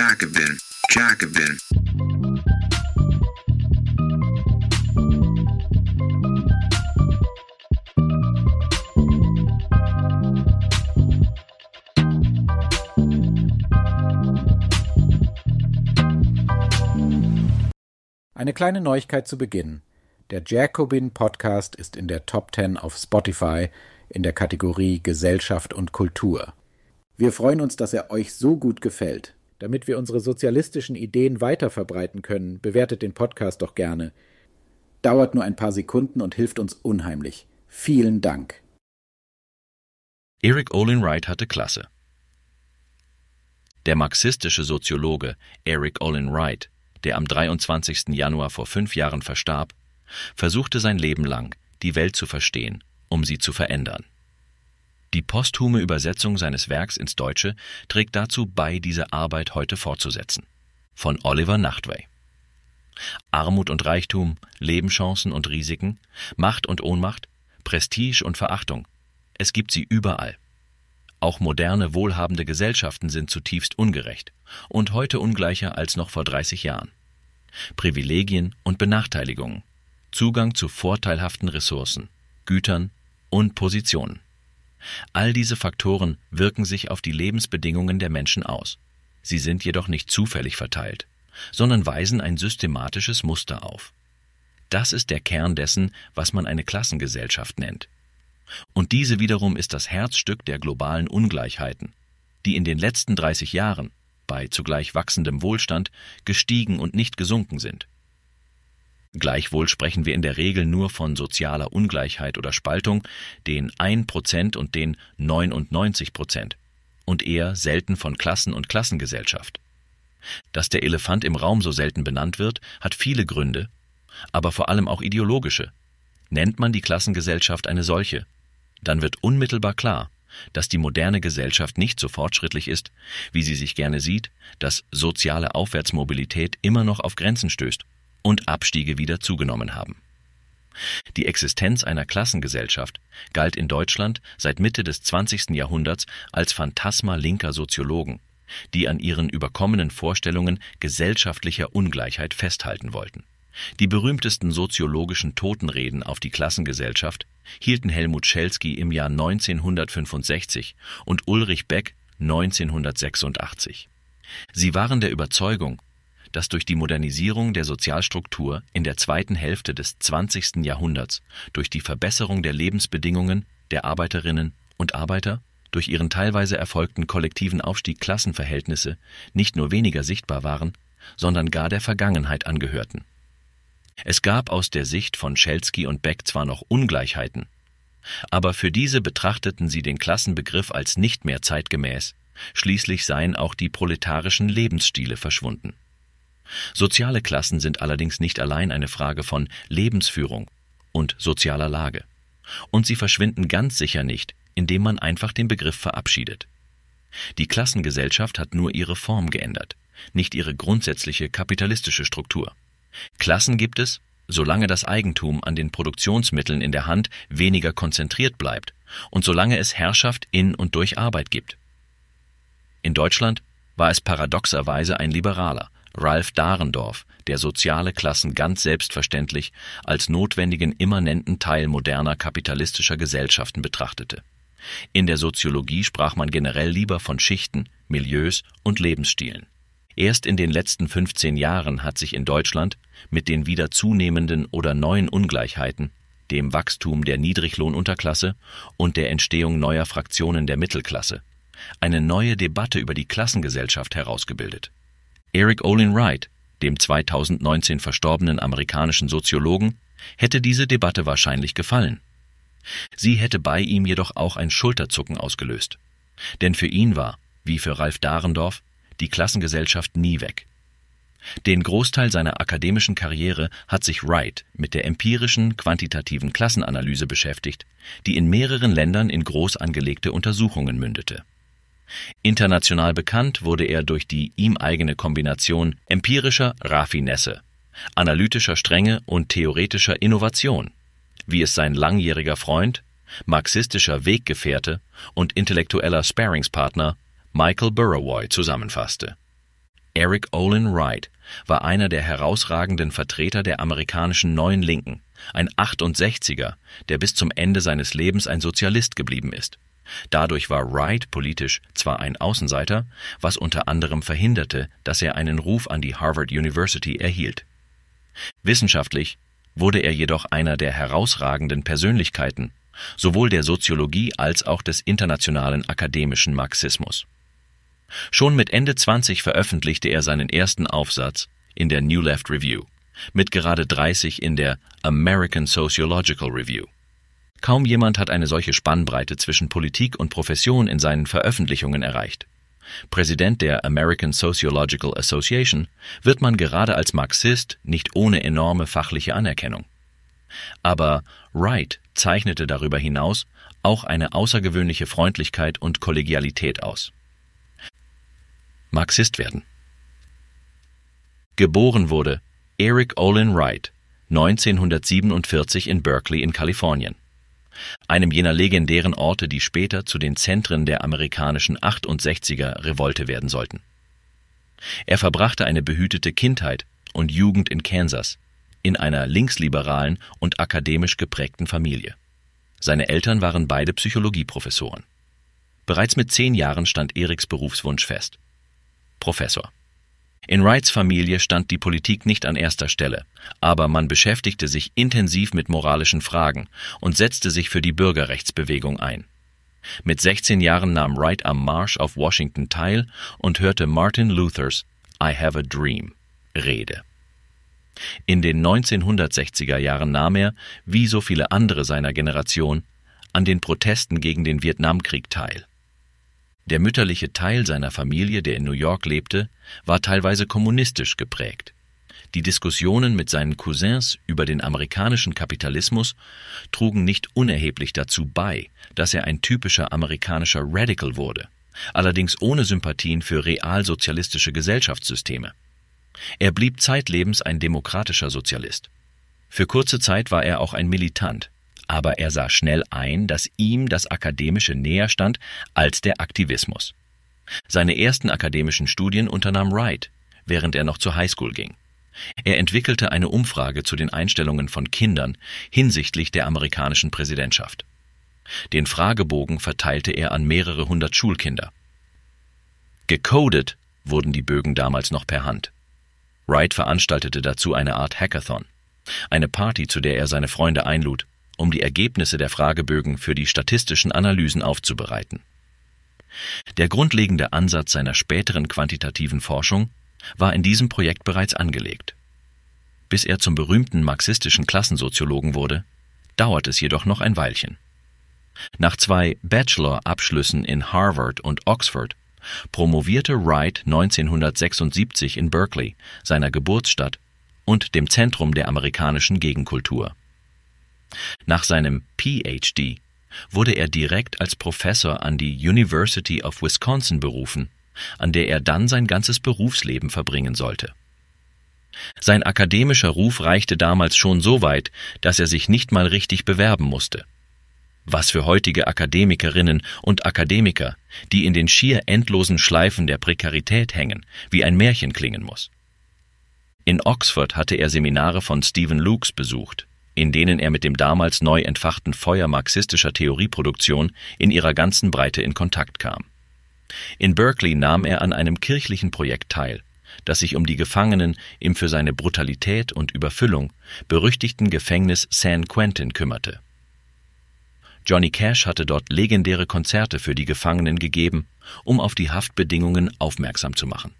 Jacobin, Jacobin. Eine kleine Neuigkeit zu Beginn. Der Jacobin Podcast ist in der Top 10 auf Spotify in der Kategorie Gesellschaft und Kultur. Wir freuen uns, dass er euch so gut gefällt. Damit wir unsere sozialistischen Ideen weiter verbreiten können, bewertet den Podcast doch gerne. Dauert nur ein paar Sekunden und hilft uns unheimlich. Vielen Dank. Eric Olin Wright hatte Klasse. Der marxistische Soziologe Eric Olin Wright, der am 23. Januar vor fünf Jahren verstarb, versuchte sein Leben lang, die Welt zu verstehen, um sie zu verändern. Die posthume Übersetzung seines Werks ins Deutsche trägt dazu bei, diese Arbeit heute fortzusetzen. Von Oliver Nachtwey. Armut und Reichtum, Lebenschancen und Risiken, Macht und Ohnmacht, Prestige und Verachtung. Es gibt sie überall. Auch moderne, wohlhabende Gesellschaften sind zutiefst ungerecht und heute ungleicher als noch vor 30 Jahren. Privilegien und Benachteiligungen, Zugang zu vorteilhaften Ressourcen, Gütern und Positionen. All diese Faktoren wirken sich auf die Lebensbedingungen der Menschen aus. Sie sind jedoch nicht zufällig verteilt, sondern weisen ein systematisches Muster auf. Das ist der Kern dessen, was man eine Klassengesellschaft nennt. Und diese wiederum ist das Herzstück der globalen Ungleichheiten, die in den letzten 30 Jahren, bei zugleich wachsendem Wohlstand, gestiegen und nicht gesunken sind. Gleichwohl sprechen wir in der Regel nur von sozialer Ungleichheit oder Spaltung, den 1% und den 99%, und eher selten von Klassen und Klassengesellschaft. Dass der Elefant im Raum so selten benannt wird, hat viele Gründe, aber vor allem auch ideologische. Nennt man die Klassengesellschaft eine solche, dann wird unmittelbar klar, dass die moderne Gesellschaft nicht so fortschrittlich ist, wie sie sich gerne sieht, dass soziale Aufwärtsmobilität immer noch auf Grenzen stößt und Abstiege wieder zugenommen haben. Die Existenz einer Klassengesellschaft galt in Deutschland seit Mitte des 20. Jahrhunderts als Phantasma linker Soziologen, die an ihren überkommenen Vorstellungen gesellschaftlicher Ungleichheit festhalten wollten. Die berühmtesten soziologischen Totenreden auf die Klassengesellschaft hielten Helmut Schelsky im Jahr 1965 und Ulrich Beck 1986. Sie waren der Überzeugung, dass durch die Modernisierung der Sozialstruktur in der zweiten Hälfte des 20. Jahrhunderts, durch die Verbesserung der Lebensbedingungen der Arbeiterinnen und Arbeiter, durch ihren teilweise erfolgten kollektiven Aufstieg Klassenverhältnisse nicht nur weniger sichtbar waren, sondern gar der Vergangenheit angehörten. Es gab aus der Sicht von Schelsky und Beck zwar noch Ungleichheiten, aber für diese betrachteten sie den Klassenbegriff als nicht mehr zeitgemäß, schließlich seien auch die proletarischen Lebensstile verschwunden. Soziale Klassen sind allerdings nicht allein eine Frage von Lebensführung und sozialer Lage. Und sie verschwinden ganz sicher nicht, indem man einfach den Begriff verabschiedet. Die Klassengesellschaft hat nur ihre Form geändert, nicht ihre grundsätzliche kapitalistische Struktur. Klassen gibt es, solange das Eigentum an den Produktionsmitteln in der Hand weniger konzentriert bleibt und solange es Herrschaft in und durch Arbeit gibt. In Deutschland war es paradoxerweise ein Liberaler, Ralph Dahrendorf, der soziale Klassen ganz selbstverständlich als notwendigen immanenten Teil moderner kapitalistischer Gesellschaften betrachtete. In der Soziologie sprach man generell lieber von Schichten, Milieus und Lebensstilen. Erst in den letzten 15 Jahren hat sich in Deutschland mit den wieder zunehmenden oder neuen Ungleichheiten, dem Wachstum der Niedriglohnunterklasse und der Entstehung neuer Fraktionen der Mittelklasse, eine neue Debatte über die Klassengesellschaft herausgebildet. Eric Olin Wright, dem 2019 verstorbenen amerikanischen Soziologen, hätte diese Debatte wahrscheinlich gefallen. Sie hätte bei ihm jedoch auch ein Schulterzucken ausgelöst. Denn für ihn war, wie für Ralf Dahrendorf, die Klassengesellschaft nie weg. Den Großteil seiner akademischen Karriere hat sich Wright mit der empirischen, quantitativen Klassenanalyse beschäftigt, die in mehreren Ländern in groß angelegte Untersuchungen mündete. International bekannt wurde er durch die ihm eigene Kombination empirischer Raffinesse, analytischer Strenge und theoretischer Innovation, wie es sein langjähriger Freund, marxistischer Weggefährte und intellektueller Sparingspartner Michael Burrowoy zusammenfasste. Eric Olin Wright war einer der herausragenden Vertreter der amerikanischen Neuen Linken, ein 68er, der bis zum Ende seines Lebens ein Sozialist geblieben ist. Dadurch war Wright politisch zwar ein Außenseiter, was unter anderem verhinderte, dass er einen Ruf an die Harvard University erhielt. Wissenschaftlich wurde er jedoch einer der herausragenden Persönlichkeiten, sowohl der Soziologie als auch des internationalen akademischen Marxismus. Schon mit Ende 20 veröffentlichte er seinen ersten Aufsatz in der New Left Review, mit gerade 30 in der American Sociological Review. Kaum jemand hat eine solche Spannbreite zwischen Politik und Profession in seinen Veröffentlichungen erreicht. Präsident der American Sociological Association wird man gerade als Marxist nicht ohne enorme fachliche Anerkennung. Aber Wright zeichnete darüber hinaus auch eine außergewöhnliche Freundlichkeit und Kollegialität aus. Marxist werden. Geboren wurde Eric Olin Wright 1947 in Berkeley in Kalifornien, einem jener legendären Orte, die später zu den Zentren der amerikanischen 68er Revolte werden sollten. Er verbrachte eine behütete Kindheit und Jugend in Kansas, in einer linksliberalen und akademisch geprägten Familie. Seine Eltern waren beide Psychologieprofessoren. Bereits mit zehn Jahren stand Eriks Berufswunsch fest. Professor. In Wrights Familie stand die Politik nicht an erster Stelle, aber man beschäftigte sich intensiv mit moralischen Fragen und setzte sich für die Bürgerrechtsbewegung ein. Mit 16 Jahren nahm Wright am Marsch auf Washington teil und hörte Martin Luthers I Have a Dream Rede. In den 1960er Jahren nahm er, wie so viele andere seiner Generation, an den Protesten gegen den Vietnamkrieg teil. Der mütterliche Teil seiner Familie, der in New York lebte, war teilweise kommunistisch geprägt. Die Diskussionen mit seinen Cousins über den amerikanischen Kapitalismus trugen nicht unerheblich dazu bei, dass er ein typischer amerikanischer Radical wurde, allerdings ohne Sympathien für realsozialistische Gesellschaftssysteme. Er blieb zeitlebens ein demokratischer Sozialist. Für kurze Zeit war er auch ein Militant, aber er sah schnell ein, dass ihm das Akademische näher stand als der Aktivismus. Seine ersten akademischen Studien unternahm Wright, während er noch zur Highschool ging. Er entwickelte eine Umfrage zu den Einstellungen von Kindern hinsichtlich der amerikanischen Präsidentschaft. Den Fragebogen verteilte er an mehrere hundert Schulkinder. Gecodet wurden die Bögen damals noch per Hand. Wright veranstaltete dazu eine Art Hackathon, eine Party, zu der er seine Freunde einlud, um die Ergebnisse der Fragebögen für die statistischen Analysen aufzubereiten. Der grundlegende Ansatz seiner späteren quantitativen Forschung war in diesem Projekt bereits angelegt. Bis er zum berühmten marxistischen Klassensoziologen wurde, dauert es jedoch noch ein Weilchen. Nach zwei Bachelor-Abschlüssen in Harvard und Oxford promovierte Wright 1976 in Berkeley, seiner Geburtsstadt und dem Zentrum der amerikanischen Gegenkultur. Nach seinem PhD wurde er direkt als Professor an die University of Wisconsin berufen, an der er dann sein ganzes Berufsleben verbringen sollte. Sein akademischer Ruf reichte damals schon so weit, dass er sich nicht mal richtig bewerben musste was für heutige Akademikerinnen und Akademiker, die in den schier endlosen Schleifen der Prekarität hängen, wie ein Märchen klingen muss. In Oxford hatte er Seminare von Stephen Lukes besucht, in denen er mit dem damals neu entfachten Feuer marxistischer Theorieproduktion in ihrer ganzen Breite in Kontakt kam. In Berkeley nahm er an einem kirchlichen Projekt teil, das sich um die Gefangenen im für seine Brutalität und Überfüllung berüchtigten Gefängnis San Quentin kümmerte. Johnny Cash hatte dort legendäre Konzerte für die Gefangenen gegeben, um auf die Haftbedingungen aufmerksam zu machen.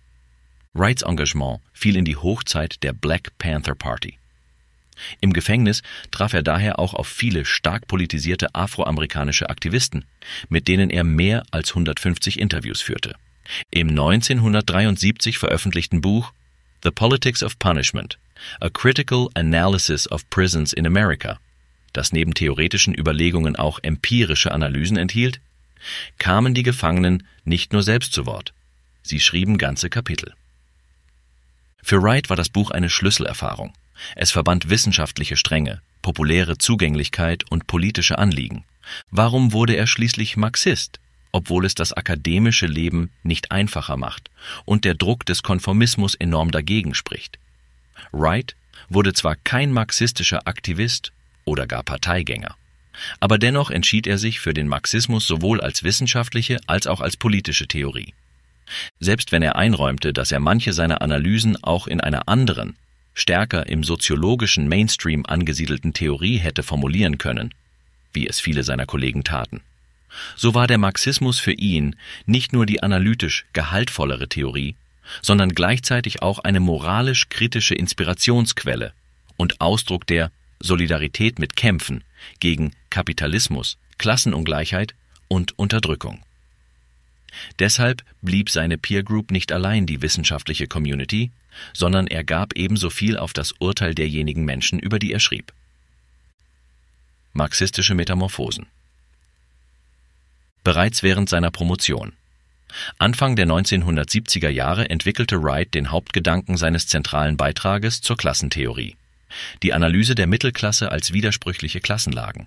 Wrights Engagement fiel in die Hochzeit der Black Panther Party. Im Gefängnis traf er daher auch auf viele stark politisierte afroamerikanische Aktivisten, mit denen er mehr als 150 Interviews führte. Im 1973 veröffentlichten Buch The Politics of Punishment, A Critical Analysis of Prisons in America das neben theoretischen Überlegungen auch empirische Analysen enthielt, kamen die Gefangenen nicht nur selbst zu Wort, sie schrieben ganze Kapitel. Für Wright war das Buch eine Schlüsselerfahrung. Es verband wissenschaftliche Stränge, populäre Zugänglichkeit und politische Anliegen. Warum wurde er schließlich Marxist obwohl es das akademische Leben nicht einfacher macht und der Druck des Konformismus enorm dagegen spricht. Wright wurde zwar kein marxistischer Aktivist oder gar Parteigänger, aber dennoch entschied er sich für den Marxismus sowohl als wissenschaftliche als auch als politische Theorie. Selbst wenn er einräumte, dass er manche seiner Analysen auch in einer anderen, stärker im soziologischen Mainstream angesiedelten Theorie hätte formulieren können, wie es viele seiner Kollegen taten. So war der Marxismus für ihn nicht nur die analytisch gehaltvollere Theorie, sondern gleichzeitig auch eine moralisch kritische Inspirationsquelle und Ausdruck der Solidarität mit Kämpfen gegen Kapitalismus, Klassenungleichheit und Unterdrückung. Deshalb blieb seine Peer Group nicht allein die wissenschaftliche Community, sondern er gab ebenso viel auf das Urteil derjenigen Menschen, über die er schrieb. Marxistische Metamorphosen Bereits während seiner Promotion Anfang der 1970er Jahre entwickelte Wright den Hauptgedanken seines zentralen Beitrages zur Klassentheorie, die Analyse der Mittelklasse als widersprüchliche Klassenlagen.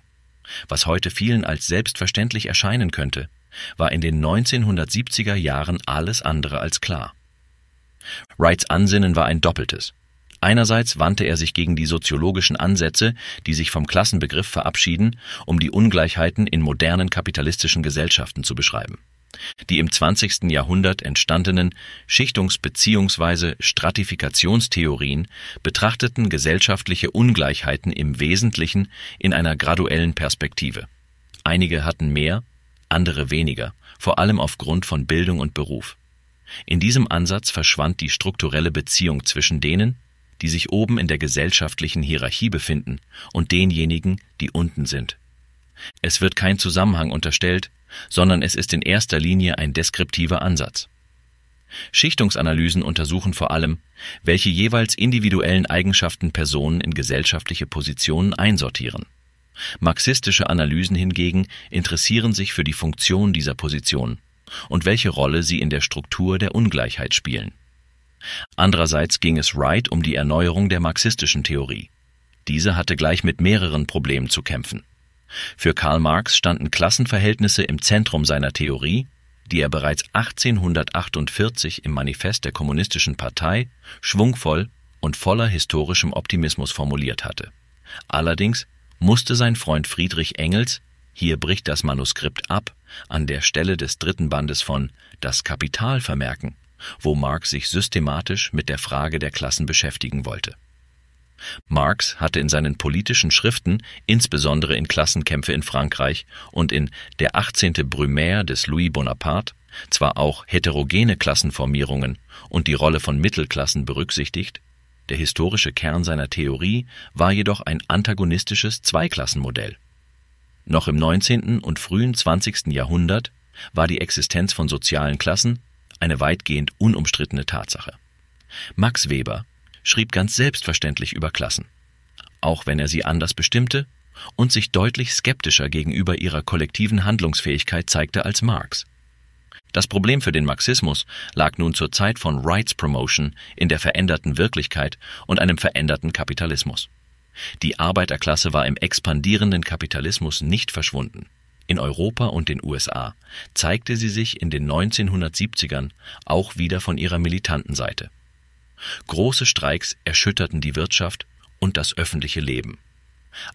Was heute vielen als selbstverständlich erscheinen könnte, war in den 1970er Jahren alles andere als klar. Wrights Ansinnen war ein doppeltes. Einerseits wandte er sich gegen die soziologischen Ansätze, die sich vom Klassenbegriff verabschieden, um die Ungleichheiten in modernen kapitalistischen Gesellschaften zu beschreiben. Die im 20. Jahrhundert entstandenen Schichtungs- bzw. Stratifikationstheorien betrachteten gesellschaftliche Ungleichheiten im Wesentlichen in einer graduellen Perspektive. Einige hatten mehr, andere weniger, vor allem aufgrund von Bildung und Beruf. In diesem Ansatz verschwand die strukturelle Beziehung zwischen denen, die sich oben in der gesellschaftlichen Hierarchie befinden, und denjenigen, die unten sind. Es wird kein Zusammenhang unterstellt, sondern es ist in erster Linie ein deskriptiver Ansatz. Schichtungsanalysen untersuchen vor allem, welche jeweils individuellen Eigenschaften Personen in gesellschaftliche Positionen einsortieren. Marxistische Analysen hingegen interessieren sich für die Funktion dieser Position und welche Rolle sie in der Struktur der Ungleichheit spielen. Andererseits ging es Wright um die Erneuerung der marxistischen Theorie. Diese hatte gleich mit mehreren Problemen zu kämpfen. Für Karl Marx standen Klassenverhältnisse im Zentrum seiner Theorie, die er bereits 1848 im Manifest der Kommunistischen Partei schwungvoll und voller historischem Optimismus formuliert hatte. Allerdings musste sein Freund Friedrich Engels, hier bricht das Manuskript ab, an der Stelle des dritten Bandes von Das Kapital vermerken, wo Marx sich systematisch mit der Frage der Klassen beschäftigen wollte. Marx hatte in seinen politischen Schriften, insbesondere in Klassenkämpfe in Frankreich und in Der 18. Brumaire des Louis Bonaparte, zwar auch heterogene Klassenformierungen und die Rolle von Mittelklassen berücksichtigt, der historische Kern seiner Theorie war jedoch ein antagonistisches Zweiklassenmodell. Noch im 19. und frühen 20. Jahrhundert war die Existenz von sozialen Klassen eine weitgehend unumstrittene Tatsache. Max Weber schrieb ganz selbstverständlich über Klassen, auch wenn er sie anders bestimmte und sich deutlich skeptischer gegenüber ihrer kollektiven Handlungsfähigkeit zeigte als Marx. Das Problem für den Marxismus lag nun zur Zeit von Rights Promotion in der veränderten Wirklichkeit und einem veränderten Kapitalismus. Die Arbeiterklasse war im expandierenden Kapitalismus nicht verschwunden. In Europa und den USA zeigte sie sich in den 1970ern auch wieder von ihrer militanten Seite. Große Streiks erschütterten die Wirtschaft und das öffentliche Leben.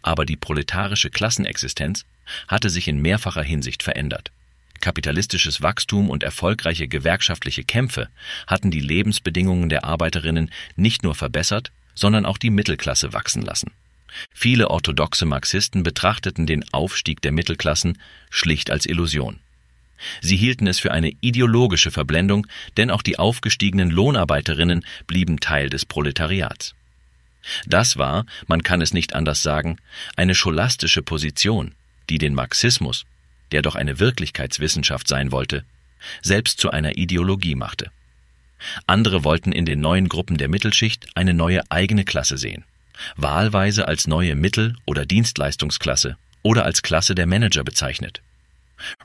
Aber die proletarische Klassenexistenz hatte sich in mehrfacher Hinsicht verändert. Kapitalistisches Wachstum und erfolgreiche gewerkschaftliche Kämpfe hatten die Lebensbedingungen der Arbeiterinnen nicht nur verbessert, sondern auch die Mittelklasse wachsen lassen. Viele orthodoxe Marxisten betrachteten den Aufstieg der Mittelklassen schlicht als Illusion. Sie hielten es für eine ideologische Verblendung, denn auch die aufgestiegenen Lohnarbeiterinnen blieben Teil des Proletariats. Das war, man kann es nicht anders sagen, eine scholastische Position, die den Marxismus, der doch eine Wirklichkeitswissenschaft sein wollte, selbst zu einer Ideologie machte. Andere wollten in den neuen Gruppen der Mittelschicht eine neue eigene Klasse sehen, wahlweise als neue Mittel- oder Dienstleistungsklasse oder als Klasse der Manager bezeichnet.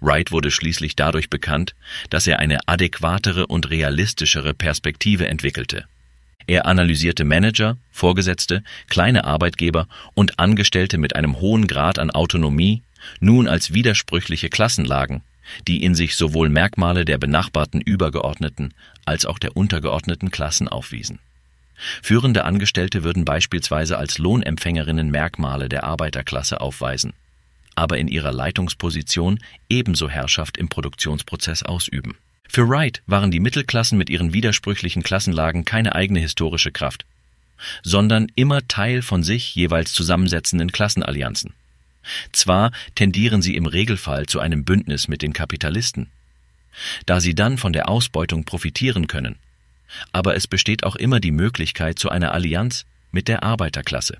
Wright wurde schließlich dadurch bekannt, dass er eine adäquatere und realistischere Perspektive entwickelte. Er analysierte Manager, Vorgesetzte, kleine Arbeitgeber und Angestellte mit einem hohen Grad an Autonomie nun als widersprüchliche Klassenlagen, die in sich sowohl Merkmale der benachbarten übergeordneten als auch der untergeordneten Klassen aufwiesen. Führende Angestellte würden beispielsweise als Lohnempfängerinnen Merkmale der Arbeiterklasse aufweisen, aber in ihrer Leitungsposition ebenso Herrschaft im Produktionsprozess ausüben. Für Wright waren die Mittelklassen mit ihren widersprüchlichen Klassenlagen keine eigene historische Kraft, sondern immer Teil von sich jeweils zusammensetzenden Klassenallianzen. Zwar tendieren sie im Regelfall zu einem Bündnis mit den Kapitalisten, da sie dann von der Ausbeutung profitieren können, aber es besteht auch immer die Möglichkeit zu einer Allianz mit der Arbeiterklasse,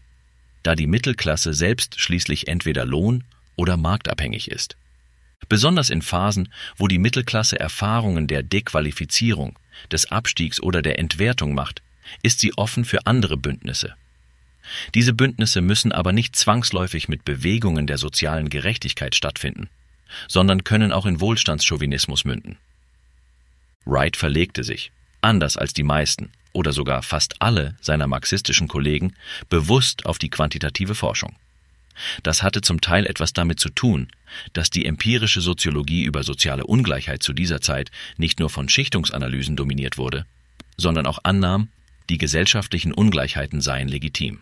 da die Mittelklasse selbst schließlich entweder lohn- oder marktabhängig ist. Besonders in Phasen, wo die Mittelklasse Erfahrungen der Dequalifizierung, des Abstiegs oder der Entwertung macht, ist sie offen für andere Bündnisse. Diese Bündnisse müssen aber nicht zwangsläufig mit Bewegungen der sozialen Gerechtigkeit stattfinden, sondern können auch in Wohlstandschauvinismus münden. Wright verlegte sich, anders als die meisten oder sogar fast alle seiner marxistischen Kollegen, bewusst auf die quantitative Forschung. Das hatte zum Teil etwas damit zu tun, dass die empirische Soziologie über soziale Ungleichheit zu dieser Zeit nicht nur von Schichtungsanalysen dominiert wurde, sondern auch annahm, die gesellschaftlichen Ungleichheiten seien legitim.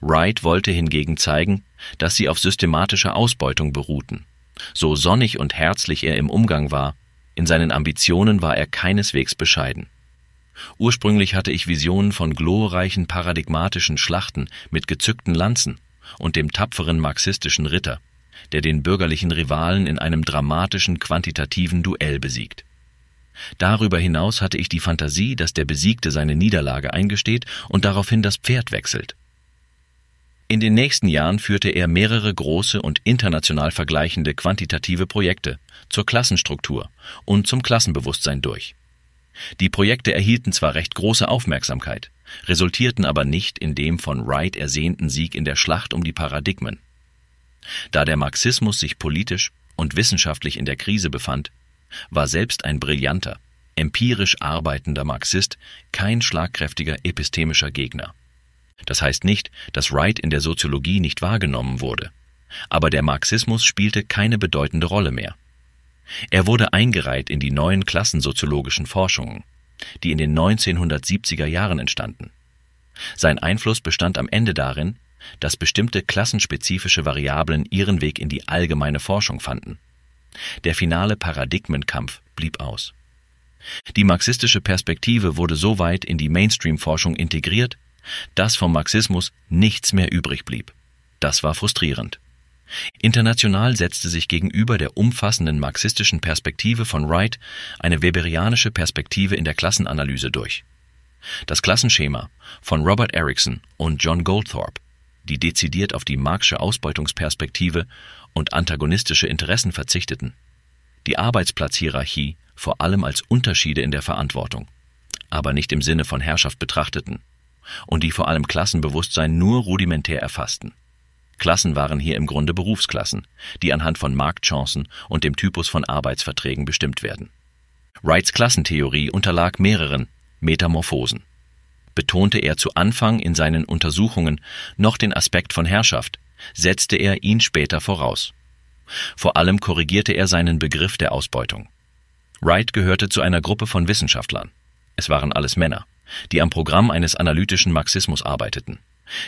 Wright wollte hingegen zeigen, dass sie auf systematischer Ausbeutung beruhten. So sonnig und herzlich er im Umgang war, in seinen Ambitionen war er keineswegs bescheiden. Ursprünglich hatte ich Visionen von glorreichen paradigmatischen Schlachten mit gezückten Lanzen und dem tapferen marxistischen Ritter, der den bürgerlichen Rivalen in einem dramatischen quantitativen Duell besiegt. Darüber hinaus hatte ich die Fantasie, dass der Besiegte seine Niederlage eingesteht und daraufhin das Pferd wechselt. In den nächsten Jahren führte er mehrere große und international vergleichende quantitative Projekte zur Klassenstruktur und zum Klassenbewusstsein durch. Die Projekte erhielten zwar recht große Aufmerksamkeit, resultierten aber nicht in dem von Wright ersehnten Sieg in der Schlacht um die Paradigmen. Da der Marxismus sich politisch und wissenschaftlich in der Krise befand, war selbst ein brillanter, empirisch arbeitender Marxist kein schlagkräftiger epistemischer Gegner. Das heißt nicht, dass Wright in der Soziologie nicht wahrgenommen wurde, aber der Marxismus spielte keine bedeutende Rolle mehr. Er wurde eingereiht in die neuen klassensoziologischen Forschungen, die in den 1970er Jahren entstanden. Sein Einfluss bestand am Ende darin, dass bestimmte klassenspezifische Variablen ihren Weg in die allgemeine Forschung fanden. Der finale Paradigmenkampf blieb aus. Die marxistische Perspektive wurde so weit in die Mainstream-Forschung integriert, dass vom Marxismus nichts mehr übrig blieb. Das war frustrierend. International setzte sich gegenüber der umfassenden marxistischen Perspektive von Wright eine weberianische Perspektive in der Klassenanalyse durch. Das Klassenschema von Robert Erickson und John Goldthorpe, die dezidiert auf die Marxische Ausbeutungsperspektive und antagonistische Interessen verzichteten, die Arbeitsplatzhierarchie vor allem als Unterschiede in der Verantwortung, aber nicht im Sinne von Herrschaft betrachteten, und die vor allem Klassenbewusstsein nur rudimentär erfassten. Klassen waren hier im Grunde Berufsklassen, die anhand von Marktchancen und dem Typus von Arbeitsverträgen bestimmt werden. Wrights Klassentheorie unterlag mehreren Metamorphosen. Betonte er zu Anfang in seinen Untersuchungen noch den Aspekt von Herrschaft, setzte er ihn später voraus. Vor allem korrigierte er seinen Begriff der Ausbeutung. Wright gehörte zu einer Gruppe von Wissenschaftlern. Es waren alles Männer, die am Programm eines analytischen Marxismus arbeiteten.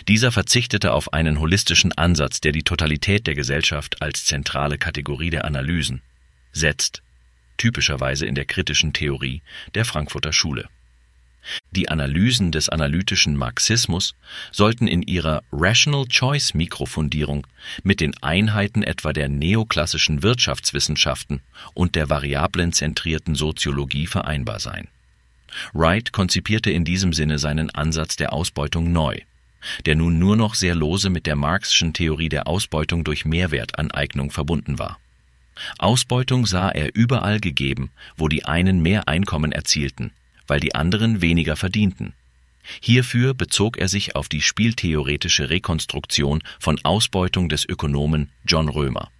Dieser verzichtete auf einen holistischen Ansatz, der die Totalität der Gesellschaft als zentrale Kategorie der Analysen setzt, typischerweise in der kritischen Theorie der Frankfurter Schule. Die Analysen des analytischen Marxismus sollten in ihrer Rational Choice Mikrofundierung mit den Einheiten etwa der neoklassischen Wirtschaftswissenschaften und der variablenzentrierten Soziologie vereinbar sein. Wright konzipierte in diesem Sinne seinen Ansatz der Ausbeutung neu, der nun nur noch sehr lose mit der Marxischen Theorie der Ausbeutung durch Mehrwertaneignung verbunden war. Ausbeutung sah er überall gegeben, wo die einen mehr Einkommen erzielten weil die anderen weniger verdienten. Hierfür bezog er sich auf die spieltheoretische Rekonstruktion von Ausbeutung des Ökonomen John Römer.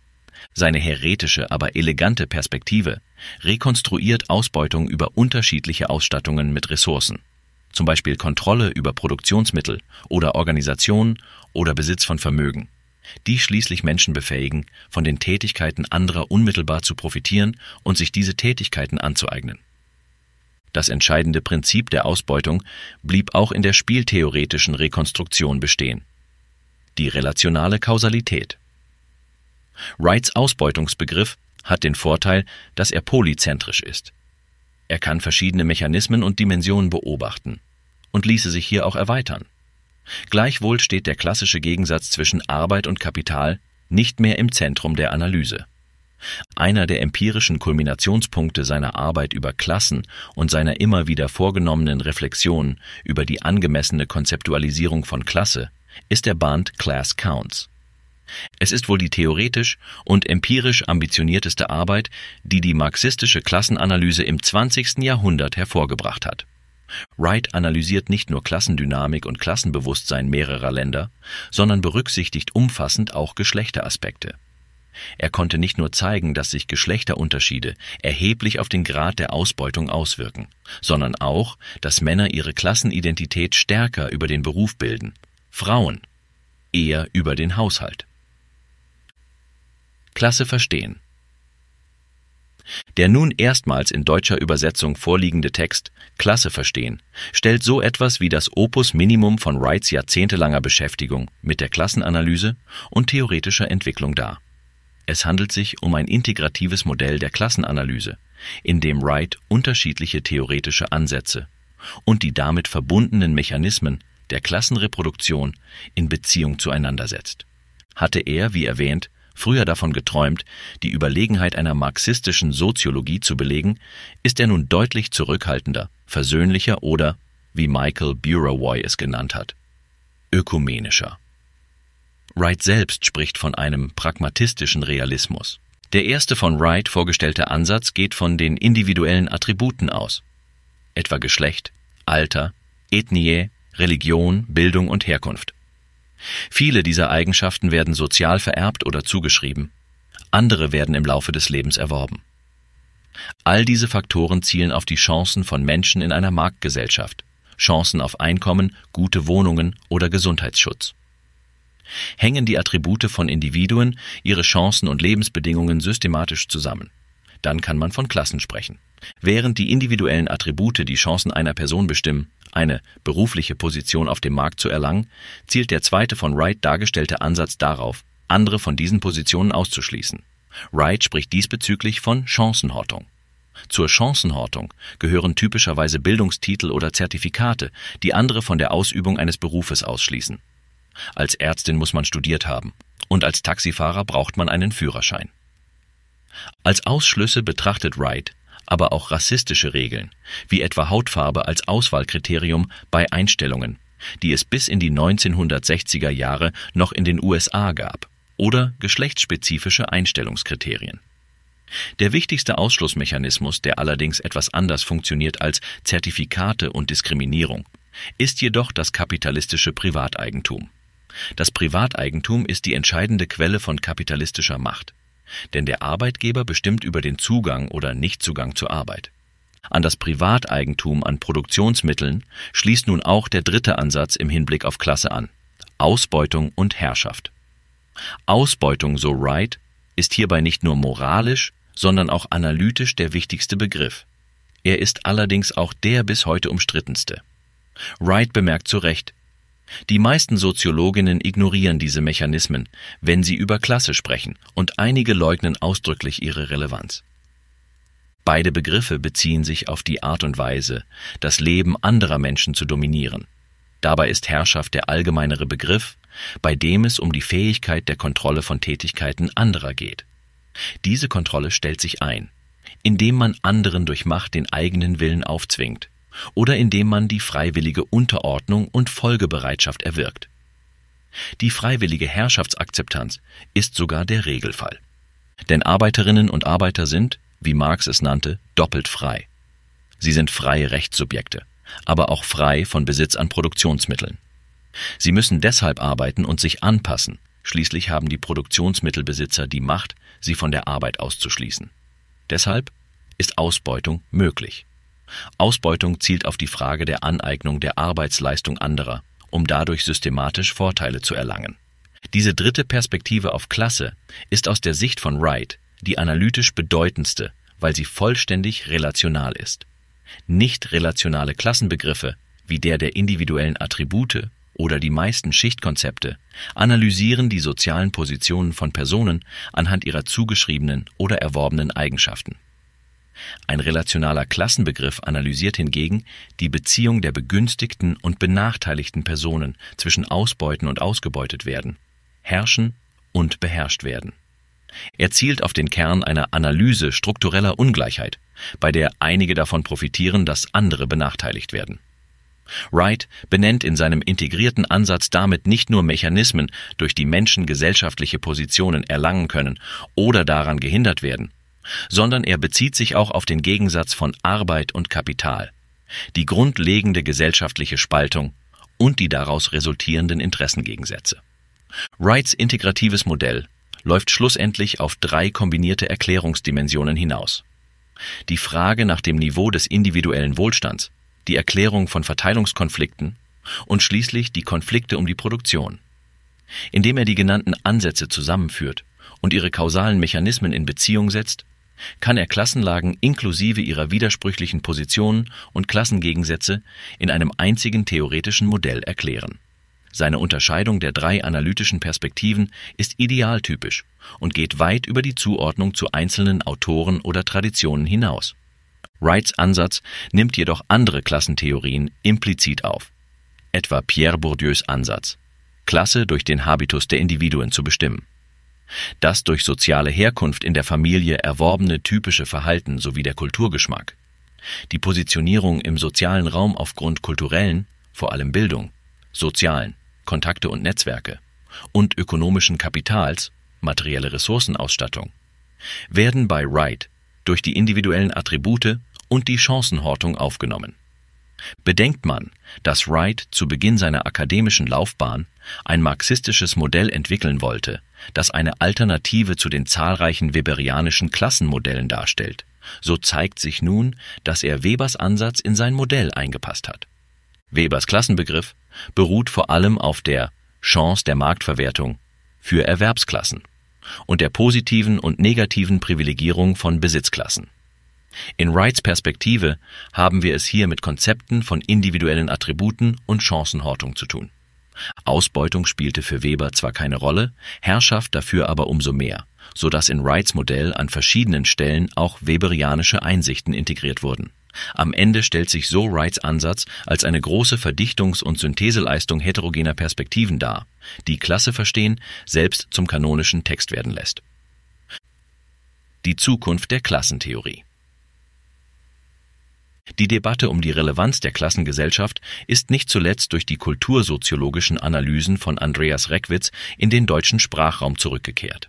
Seine heretische, aber elegante Perspektive rekonstruiert Ausbeutung über unterschiedliche Ausstattungen mit Ressourcen, zum Beispiel Kontrolle über Produktionsmittel oder Organisation oder Besitz von Vermögen, die schließlich Menschen befähigen, von den Tätigkeiten anderer unmittelbar zu profitieren und sich diese Tätigkeiten anzueignen. Das entscheidende Prinzip der Ausbeutung blieb auch in der spieltheoretischen Rekonstruktion bestehen. Die relationale Kausalität. Wrights Ausbeutungsbegriff hat den Vorteil, dass er polyzentrisch ist. Er kann verschiedene Mechanismen und Dimensionen beobachten und ließe sich hier auch erweitern. Gleichwohl steht der klassische Gegensatz zwischen Arbeit und Kapital nicht mehr im Zentrum der Analyse. Einer der empirischen Kulminationspunkte seiner Arbeit über Klassen und seiner immer wieder vorgenommenen Reflexion über die angemessene Konzeptualisierung von Klasse ist der Band Class Counts. Es ist wohl die theoretisch und empirisch ambitionierteste Arbeit, die die marxistische Klassenanalyse im 20. Jahrhundert hervorgebracht hat. Wright analysiert nicht nur Klassendynamik und Klassenbewusstsein mehrerer Länder, sondern berücksichtigt umfassend auch Geschlechteraspekte. Er konnte nicht nur zeigen, dass sich Geschlechterunterschiede erheblich auf den Grad der Ausbeutung auswirken, sondern auch, dass Männer ihre Klassenidentität stärker über den Beruf bilden, Frauen eher über den Haushalt. Klasse verstehen. Der nun erstmals in deutscher Übersetzung vorliegende Text Klasse verstehen stellt so etwas wie das Opus Minimum von Wrights jahrzehntelanger Beschäftigung mit der Klassenanalyse und theoretischer Entwicklung dar. Es handelt sich um ein integratives Modell der Klassenanalyse, in dem Wright unterschiedliche theoretische Ansätze und die damit verbundenen Mechanismen der Klassenreproduktion in Beziehung zueinander setzt. Hatte er, wie erwähnt, früher davon geträumt, die Überlegenheit einer marxistischen Soziologie zu belegen, ist er nun deutlich zurückhaltender, versöhnlicher oder, wie Michael Burawoy es genannt hat, ökumenischer. Wright selbst spricht von einem pragmatistischen Realismus. Der erste von Wright vorgestellte Ansatz geht von den individuellen Attributen aus, etwa Geschlecht, Alter, Ethnie, Religion, Bildung und Herkunft. Viele dieser Eigenschaften werden sozial vererbt oder zugeschrieben, andere werden im Laufe des Lebens erworben. All diese Faktoren zielen auf die Chancen von Menschen in einer Marktgesellschaft, Chancen auf Einkommen, gute Wohnungen oder Gesundheitsschutz. Hängen die Attribute von Individuen, ihre Chancen und Lebensbedingungen systematisch zusammen, dann kann man von Klassen sprechen. Während die individuellen Attribute die Chancen einer Person bestimmen, eine berufliche Position auf dem Markt zu erlangen, zielt der zweite von Wright dargestellte Ansatz darauf, andere von diesen Positionen auszuschließen. Wright spricht diesbezüglich von Chancenhortung. Zur Chancenhortung gehören typischerweise Bildungstitel oder Zertifikate, die andere von der Ausübung eines Berufes ausschließen. Als Ärztin muss man studiert haben und als Taxifahrer braucht man einen Führerschein. Als Ausschlüsse betrachtet Wright aber auch rassistische Regeln, wie etwa Hautfarbe als Auswahlkriterium bei Einstellungen, die es bis in die 1960er Jahre noch in den USA gab, oder geschlechtsspezifische Einstellungskriterien. Der wichtigste Ausschlussmechanismus, der allerdings etwas anders funktioniert als Zertifikate und Diskriminierung, ist jedoch das kapitalistische Privateigentum. Das Privateigentum ist die entscheidende Quelle von kapitalistischer Macht denn der Arbeitgeber bestimmt über den Zugang oder Nichtzugang zur Arbeit. An das Privateigentum an Produktionsmitteln schließt nun auch der dritte Ansatz im Hinblick auf Klasse an Ausbeutung und Herrschaft. Ausbeutung, so Wright, ist hierbei nicht nur moralisch, sondern auch analytisch der wichtigste Begriff. Er ist allerdings auch der bis heute umstrittenste. Wright bemerkt zu Recht, die meisten Soziologinnen ignorieren diese Mechanismen, wenn sie über Klasse sprechen, und einige leugnen ausdrücklich ihre Relevanz. Beide Begriffe beziehen sich auf die Art und Weise, das Leben anderer Menschen zu dominieren. Dabei ist Herrschaft der allgemeinere Begriff, bei dem es um die Fähigkeit der Kontrolle von Tätigkeiten anderer geht. Diese Kontrolle stellt sich ein, indem man anderen durch Macht den eigenen Willen aufzwingt, oder indem man die freiwillige Unterordnung und Folgebereitschaft erwirkt. Die freiwillige Herrschaftsakzeptanz ist sogar der Regelfall. Denn Arbeiterinnen und Arbeiter sind, wie Marx es nannte, doppelt frei. Sie sind freie Rechtssubjekte, aber auch frei von Besitz an Produktionsmitteln. Sie müssen deshalb arbeiten und sich anpassen, schließlich haben die Produktionsmittelbesitzer die Macht, sie von der Arbeit auszuschließen. Deshalb ist Ausbeutung möglich. Ausbeutung zielt auf die Frage der Aneignung der Arbeitsleistung anderer, um dadurch systematisch Vorteile zu erlangen. Diese dritte Perspektive auf Klasse ist aus der Sicht von Wright die analytisch bedeutendste, weil sie vollständig relational ist. Nicht relationale Klassenbegriffe wie der der individuellen Attribute oder die meisten Schichtkonzepte analysieren die sozialen Positionen von Personen anhand ihrer zugeschriebenen oder erworbenen Eigenschaften. Ein relationaler Klassenbegriff analysiert hingegen die Beziehung der begünstigten und benachteiligten Personen zwischen Ausbeuten und ausgebeutet werden, herrschen und beherrscht werden. Er zielt auf den Kern einer Analyse struktureller Ungleichheit, bei der einige davon profitieren, dass andere benachteiligt werden. Wright benennt in seinem integrierten Ansatz damit nicht nur Mechanismen, durch die Menschen gesellschaftliche Positionen erlangen können oder daran gehindert werden, sondern er bezieht sich auch auf den Gegensatz von Arbeit und Kapital, die grundlegende gesellschaftliche Spaltung und die daraus resultierenden Interessengegensätze. Wrights integratives Modell läuft schlussendlich auf drei kombinierte Erklärungsdimensionen hinaus. Die Frage nach dem Niveau des individuellen Wohlstands, die Erklärung von Verteilungskonflikten und schließlich die Konflikte um die Produktion. Indem er die genannten Ansätze zusammenführt und ihre kausalen Mechanismen in Beziehung setzt, kann er Klassenlagen inklusive ihrer widersprüchlichen Positionen und Klassengegensätze in einem einzigen theoretischen Modell erklären. Seine Unterscheidung der drei analytischen Perspektiven ist idealtypisch und geht weit über die Zuordnung zu einzelnen Autoren oder Traditionen hinaus. Wrights Ansatz nimmt jedoch andere Klassentheorien implizit auf, etwa Pierre Bourdieus Ansatz, Klasse durch den Habitus der Individuen zu bestimmen. Das durch soziale Herkunft in der Familie erworbene typische Verhalten sowie der Kulturgeschmack, die Positionierung im sozialen Raum aufgrund kulturellen, vor allem Bildung, sozialen, Kontakte und Netzwerke und ökonomischen Kapitals, materielle Ressourcenausstattung, werden bei Wright durch die individuellen Attribute und die Chancenhortung aufgenommen. Bedenkt man, dass Wright zu Beginn seiner akademischen Laufbahn ein marxistisches Modell entwickeln wollte, das eine Alternative zu den zahlreichen weberianischen Klassenmodellen darstellt, so zeigt sich nun, dass er Webers Ansatz in sein Modell eingepasst hat. Webers Klassenbegriff beruht vor allem auf der Chance der Marktverwertung für Erwerbsklassen und der positiven und negativen Privilegierung von Besitzklassen. In Wrights Perspektive haben wir es hier mit Konzepten von individuellen Attributen und Chancenhortung zu tun. Ausbeutung spielte für Weber zwar keine Rolle, Herrschaft dafür aber umso mehr, so dass in Wrights Modell an verschiedenen Stellen auch weberianische Einsichten integriert wurden. Am Ende stellt sich so Wrights Ansatz als eine große Verdichtungs- und Syntheseleistung heterogener Perspektiven dar, die Klasse verstehen selbst zum kanonischen Text werden lässt. Die Zukunft der Klassentheorie die Debatte um die Relevanz der Klassengesellschaft ist nicht zuletzt durch die kultursoziologischen Analysen von Andreas Reckwitz in den deutschen Sprachraum zurückgekehrt.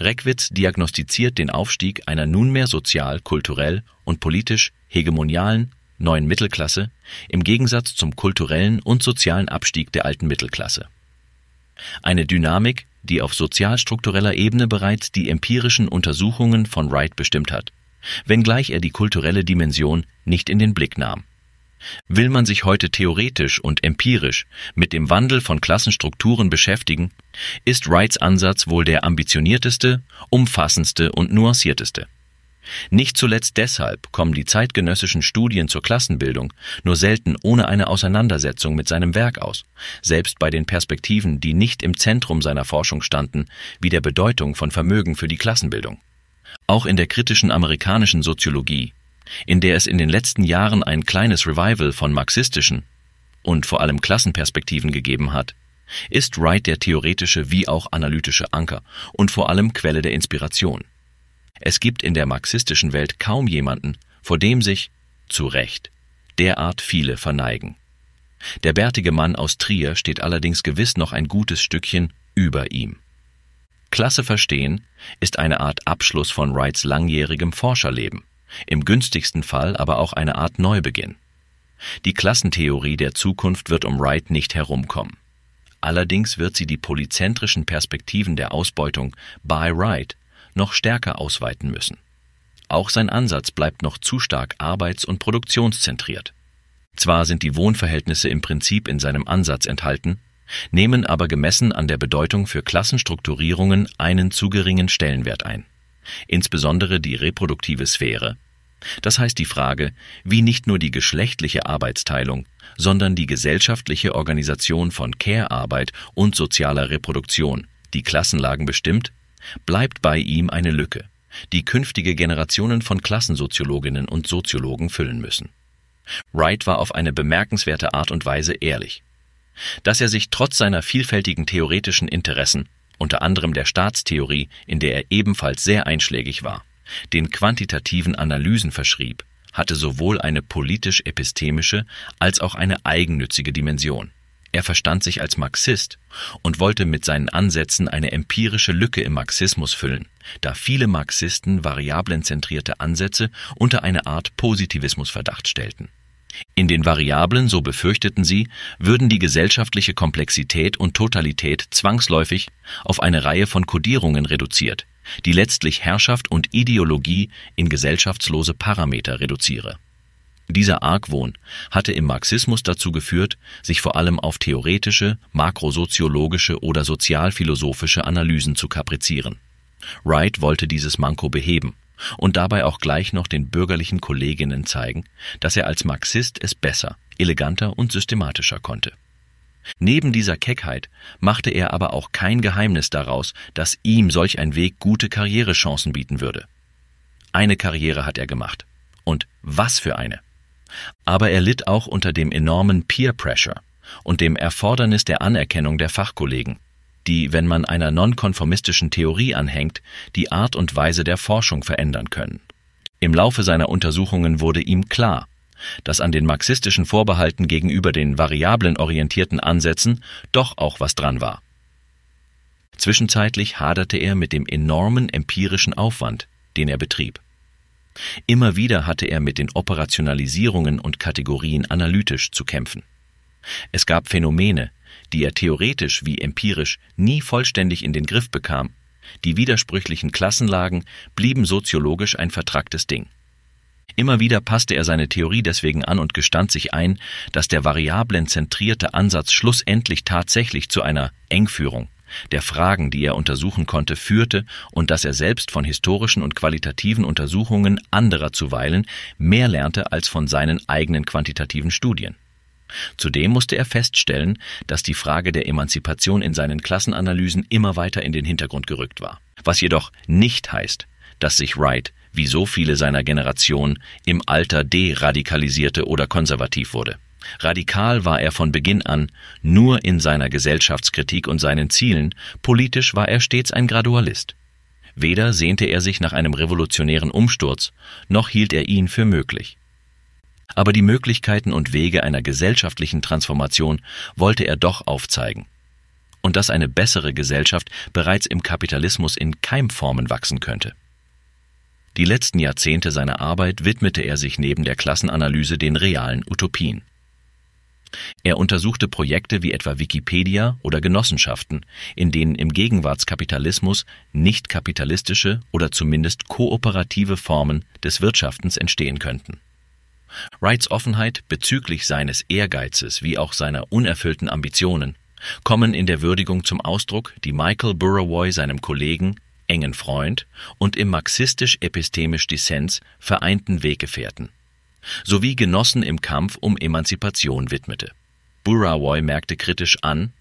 Reckwitz diagnostiziert den Aufstieg einer nunmehr sozial, kulturell und politisch hegemonialen neuen Mittelklasse im Gegensatz zum kulturellen und sozialen Abstieg der alten Mittelklasse. Eine Dynamik, die auf sozialstruktureller Ebene bereits die empirischen Untersuchungen von Wright bestimmt hat wenngleich er die kulturelle Dimension nicht in den Blick nahm. Will man sich heute theoretisch und empirisch mit dem Wandel von Klassenstrukturen beschäftigen, ist Wrights Ansatz wohl der ambitionierteste, umfassendste und nuancierteste. Nicht zuletzt deshalb kommen die zeitgenössischen Studien zur Klassenbildung nur selten ohne eine Auseinandersetzung mit seinem Werk aus, selbst bei den Perspektiven, die nicht im Zentrum seiner Forschung standen, wie der Bedeutung von Vermögen für die Klassenbildung. Auch in der kritischen amerikanischen Soziologie, in der es in den letzten Jahren ein kleines Revival von marxistischen und vor allem Klassenperspektiven gegeben hat, ist Wright der theoretische wie auch analytische Anker und vor allem Quelle der Inspiration. Es gibt in der marxistischen Welt kaum jemanden, vor dem sich, zu Recht, derart viele verneigen. Der bärtige Mann aus Trier steht allerdings gewiss noch ein gutes Stückchen über ihm. Klasse verstehen ist eine Art Abschluss von Wrights langjährigem Forscherleben, im günstigsten Fall aber auch eine Art Neubeginn. Die Klassentheorie der Zukunft wird um Wright nicht herumkommen. Allerdings wird sie die polyzentrischen Perspektiven der Ausbeutung by Wright noch stärker ausweiten müssen. Auch sein Ansatz bleibt noch zu stark arbeits- und produktionszentriert. Zwar sind die Wohnverhältnisse im Prinzip in seinem Ansatz enthalten, nehmen aber gemessen an der Bedeutung für Klassenstrukturierungen einen zu geringen Stellenwert ein. Insbesondere die reproduktive Sphäre, das heißt die Frage, wie nicht nur die geschlechtliche Arbeitsteilung, sondern die gesellschaftliche Organisation von Care-Arbeit und sozialer Reproduktion die Klassenlagen bestimmt, bleibt bei ihm eine Lücke, die künftige Generationen von Klassensoziologinnen und Soziologen füllen müssen. Wright war auf eine bemerkenswerte Art und Weise ehrlich. Dass er sich trotz seiner vielfältigen theoretischen Interessen, unter anderem der Staatstheorie, in der er ebenfalls sehr einschlägig war, den quantitativen Analysen verschrieb, hatte sowohl eine politisch-epistemische als auch eine eigennützige Dimension. Er verstand sich als Marxist und wollte mit seinen Ansätzen eine empirische Lücke im Marxismus füllen, da viele Marxisten variablenzentrierte Ansätze unter eine Art Positivismusverdacht stellten. In den Variablen, so befürchteten sie, würden die gesellschaftliche Komplexität und Totalität zwangsläufig auf eine Reihe von Kodierungen reduziert, die letztlich Herrschaft und Ideologie in gesellschaftslose Parameter reduziere. Dieser Argwohn hatte im Marxismus dazu geführt, sich vor allem auf theoretische, makrosoziologische oder sozialphilosophische Analysen zu kaprizieren. Wright wollte dieses Manko beheben und dabei auch gleich noch den bürgerlichen Kolleginnen zeigen, dass er als Marxist es besser, eleganter und systematischer konnte. Neben dieser Keckheit machte er aber auch kein Geheimnis daraus, dass ihm solch ein Weg gute Karrierechancen bieten würde. Eine Karriere hat er gemacht. Und was für eine. Aber er litt auch unter dem enormen Peer Pressure und dem Erfordernis der Anerkennung der Fachkollegen, die, wenn man einer nonkonformistischen Theorie anhängt, die Art und Weise der Forschung verändern können. Im Laufe seiner Untersuchungen wurde ihm klar, dass an den marxistischen Vorbehalten gegenüber den variablen orientierten Ansätzen doch auch was dran war. Zwischenzeitlich haderte er mit dem enormen empirischen Aufwand, den er betrieb. Immer wieder hatte er mit den Operationalisierungen und Kategorien analytisch zu kämpfen. Es gab Phänomene, die er theoretisch wie empirisch nie vollständig in den Griff bekam. Die widersprüchlichen Klassenlagen blieben soziologisch ein vertracktes Ding. Immer wieder passte er seine Theorie deswegen an und gestand sich ein, dass der variablenzentrierte Ansatz schlussendlich tatsächlich zu einer Engführung der Fragen, die er untersuchen konnte, führte und dass er selbst von historischen und qualitativen Untersuchungen anderer zuweilen mehr lernte als von seinen eigenen quantitativen Studien. Zudem musste er feststellen, dass die Frage der Emanzipation in seinen Klassenanalysen immer weiter in den Hintergrund gerückt war, was jedoch nicht heißt, dass sich Wright wie so viele seiner Generation, im Alter deradikalisierte oder konservativ wurde. Radikal war er von Beginn an nur in seiner Gesellschaftskritik und seinen Zielen, politisch war er stets ein Gradualist. Weder sehnte er sich nach einem revolutionären Umsturz, noch hielt er ihn für möglich. Aber die Möglichkeiten und Wege einer gesellschaftlichen Transformation wollte er doch aufzeigen. Und dass eine bessere Gesellschaft bereits im Kapitalismus in Keimformen wachsen könnte. Die letzten Jahrzehnte seiner Arbeit widmete er sich neben der Klassenanalyse den realen Utopien. Er untersuchte Projekte wie etwa Wikipedia oder Genossenschaften, in denen im Gegenwartskapitalismus nicht kapitalistische oder zumindest kooperative Formen des Wirtschaftens entstehen könnten. Wrights Offenheit bezüglich seines Ehrgeizes wie auch seiner unerfüllten Ambitionen kommen in der Würdigung zum Ausdruck, die Michael Burawoy seinem Kollegen engen Freund und im marxistisch-epistemisch Dissens vereinten Weggefährten, sowie Genossen im Kampf um Emanzipation widmete. Burawoy merkte kritisch an,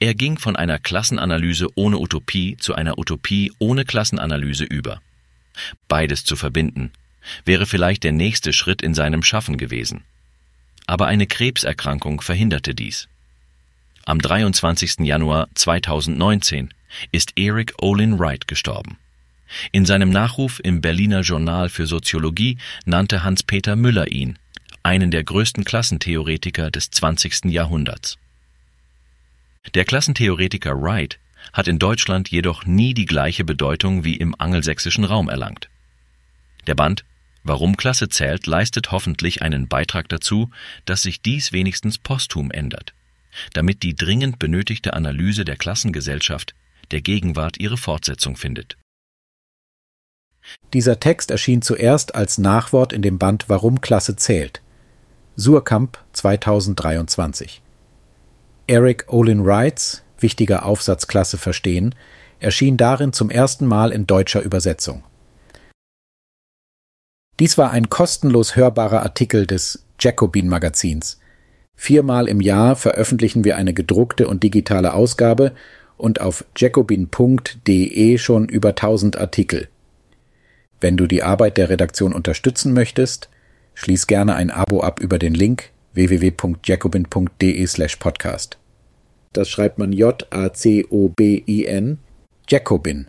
er ging von einer Klassenanalyse ohne Utopie zu einer Utopie ohne Klassenanalyse über. Beides zu verbinden, wäre vielleicht der nächste Schritt in seinem Schaffen gewesen. Aber eine Krebserkrankung verhinderte dies. Am 23. Januar 2019 ist Eric Olin Wright gestorben. In seinem Nachruf im Berliner Journal für Soziologie nannte Hans-Peter Müller ihn einen der größten Klassentheoretiker des 20. Jahrhunderts. Der Klassentheoretiker Wright hat in Deutschland jedoch nie die gleiche Bedeutung wie im angelsächsischen Raum erlangt. Der Band Warum Klasse zählt leistet hoffentlich einen Beitrag dazu, dass sich dies wenigstens posthum ändert, damit die dringend benötigte Analyse der Klassengesellschaft der Gegenwart ihre Fortsetzung findet. Dieser Text erschien zuerst als Nachwort in dem Band Warum Klasse zählt. Surkamp 2023. Eric Olin Wrights wichtiger Aufsatzklasse verstehen, erschien darin zum ersten Mal in deutscher Übersetzung. Dies war ein kostenlos hörbarer Artikel des Jacobin Magazins. Viermal im Jahr veröffentlichen wir eine gedruckte und digitale Ausgabe und auf jacobin.de schon über 1000 Artikel. Wenn du die Arbeit der Redaktion unterstützen möchtest, schließ gerne ein Abo ab über den Link www.jacobin.de/podcast. Das schreibt man J-A-C-O-B-I-N, Jacobin.